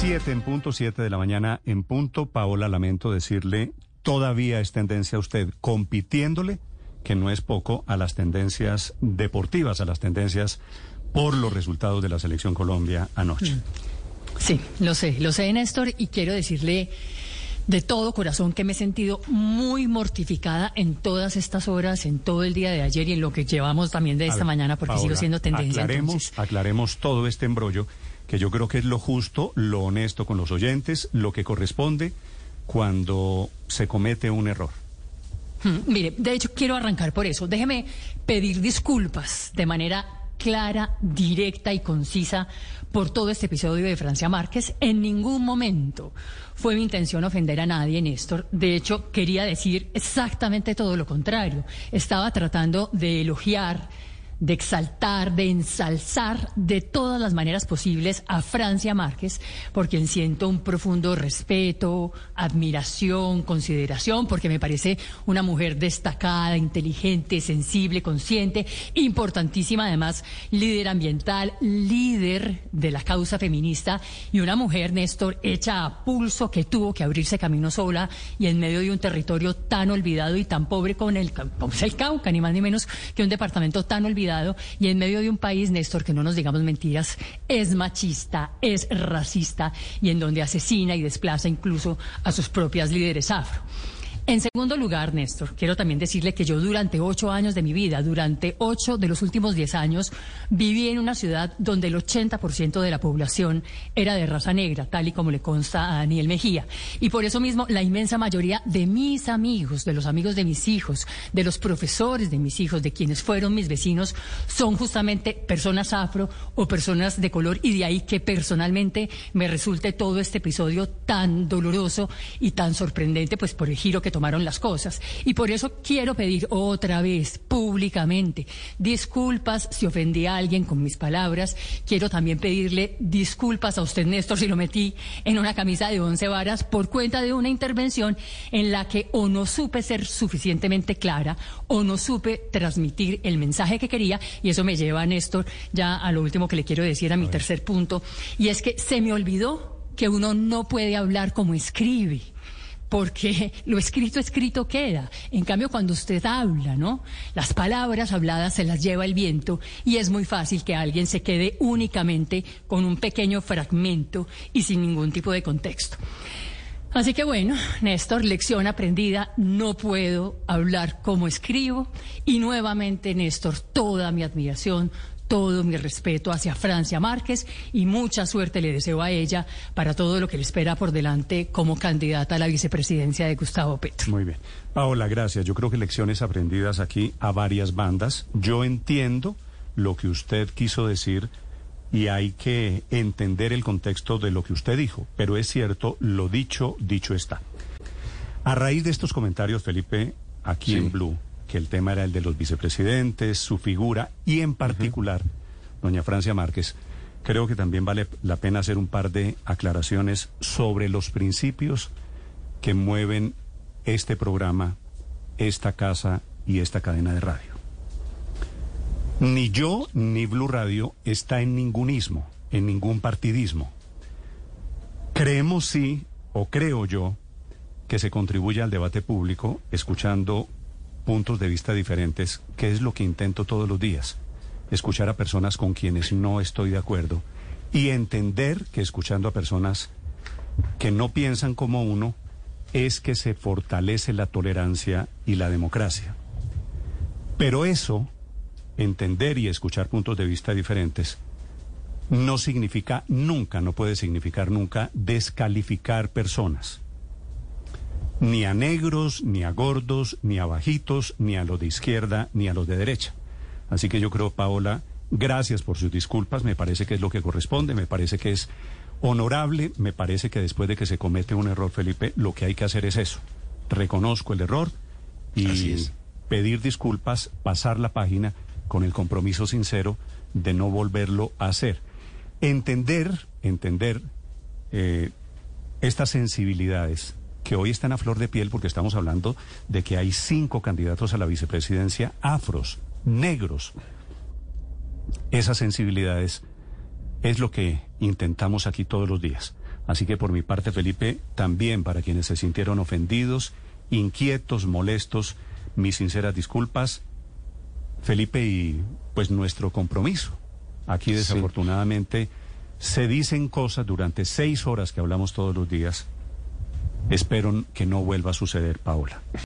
Siete en punto, siete de la mañana en punto. Paola, lamento decirle, todavía es tendencia a usted compitiéndole, que no es poco, a las tendencias deportivas, a las tendencias por los resultados de la selección Colombia anoche. Sí, lo sé, lo sé, Néstor, y quiero decirle de todo corazón que me he sentido muy mortificada en todas estas horas, en todo el día de ayer y en lo que llevamos también de esta ver, mañana, porque Paola, sigo siendo tendencia. Aclaremos, entonces. aclaremos todo este embrollo, que yo creo que es lo justo, lo honesto con los oyentes, lo que corresponde cuando se comete un error. Mm, Mire, de hecho quiero arrancar por eso. Déjeme pedir disculpas de manera clara, directa y concisa por todo este episodio de Francia Márquez. En ningún momento fue mi intención ofender a nadie, Néstor. De hecho, quería decir exactamente todo lo contrario. Estaba tratando de elogiar de exaltar, de ensalzar de todas las maneras posibles a Francia Márquez, por quien siento un profundo respeto, admiración, consideración, porque me parece una mujer destacada, inteligente, sensible, consciente, importantísima además, líder ambiental, líder de la causa feminista y una mujer, Néstor, hecha a pulso que tuvo que abrirse camino sola y en medio de un territorio tan olvidado y tan pobre como el, es el Cauca, ni más ni menos que un departamento tan olvidado y en medio de un país, Néstor, que no nos digamos mentiras, es machista, es racista y en donde asesina y desplaza incluso a sus propias líderes afro. En segundo lugar, Néstor, quiero también decirle que yo durante ocho años de mi vida, durante ocho de los últimos diez años, viví en una ciudad donde el 80% de la población era de raza negra, tal y como le consta a Daniel Mejía. Y por eso mismo, la inmensa mayoría de mis amigos, de los amigos de mis hijos, de los profesores de mis hijos, de quienes fueron mis vecinos, son justamente personas afro o personas de color. Y de ahí que personalmente me resulte todo este episodio tan doloroso y tan sorprendente, pues por el giro que tomaron las cosas. Y por eso quiero pedir otra vez, públicamente, disculpas si ofendí a alguien con mis palabras. Quiero también pedirle disculpas a usted, Néstor, si lo metí en una camisa de once varas por cuenta de una intervención en la que o no supe ser suficientemente clara o no supe transmitir el mensaje que quería. Y eso me lleva, Néstor, ya a lo último que le quiero decir, a mi tercer punto. Y es que se me olvidó que uno no puede hablar como escribe porque lo escrito escrito queda. En cambio, cuando usted habla, ¿no? Las palabras habladas se las lleva el viento y es muy fácil que alguien se quede únicamente con un pequeño fragmento y sin ningún tipo de contexto. Así que bueno, Néstor, lección aprendida, no puedo hablar como escribo y nuevamente, Néstor, toda mi admiración, todo mi respeto hacia Francia Márquez y mucha suerte le deseo a ella para todo lo que le espera por delante como candidata a la vicepresidencia de Gustavo Petro. Muy bien. Paola, gracias. Yo creo que lecciones aprendidas aquí a varias bandas. Yo entiendo lo que usted quiso decir y hay que entender el contexto de lo que usted dijo, pero es cierto, lo dicho, dicho está. A raíz de estos comentarios, Felipe, aquí Sí. en Blue, que el tema era el de los vicepresidentes, su figura y en particular, doña Francia Márquez, creo que también vale la pena hacer un par de aclaraciones sobre los principios que mueven este programa, esta casa y esta cadena de radio. Ni yo ni Blue Radio está en ningún ismo, en ningún partidismo. Creemos sí, o creo yo, que se contribuye al debate público escuchando puntos de vista diferentes, que es lo que intento todos los días. Escuchar a personas con quienes no estoy de acuerdo y entender que escuchando a personas que no piensan como uno es que se fortalece la tolerancia y la democracia. Pero eso, entender y escuchar puntos de vista diferentes, no significa nunca, no puede significar nunca descalificar personas. Ni a negros, ni a gordos, ni a bajitos, ni a los de izquierda, ni a los de derecha. Así que yo creo, Paola, gracias por sus disculpas, me parece que es lo que corresponde, me parece que es honorable, me parece que después de que se comete un error, Felipe, lo que hay que hacer es eso. Reconozco el error Así y es. pedir disculpas, pasar la página con el compromiso sincero de no volverlo a hacer. Entender, entender eh, estas sensibilidades que hoy están a flor de piel porque estamos hablando de que hay cinco candidatos a la vicepresidencia afros, negros. Esas sensibilidades es lo que intentamos aquí todos los días. Así que por mi parte, Felipe, también para quienes se sintieron ofendidos, inquietos, molestos, mis sinceras disculpas. Felipe, y pues nuestro compromiso. Aquí desafortunadamente se dicen cosas durante seis horas que hablamos todos los días. Espero que no vuelva a suceder, Paola.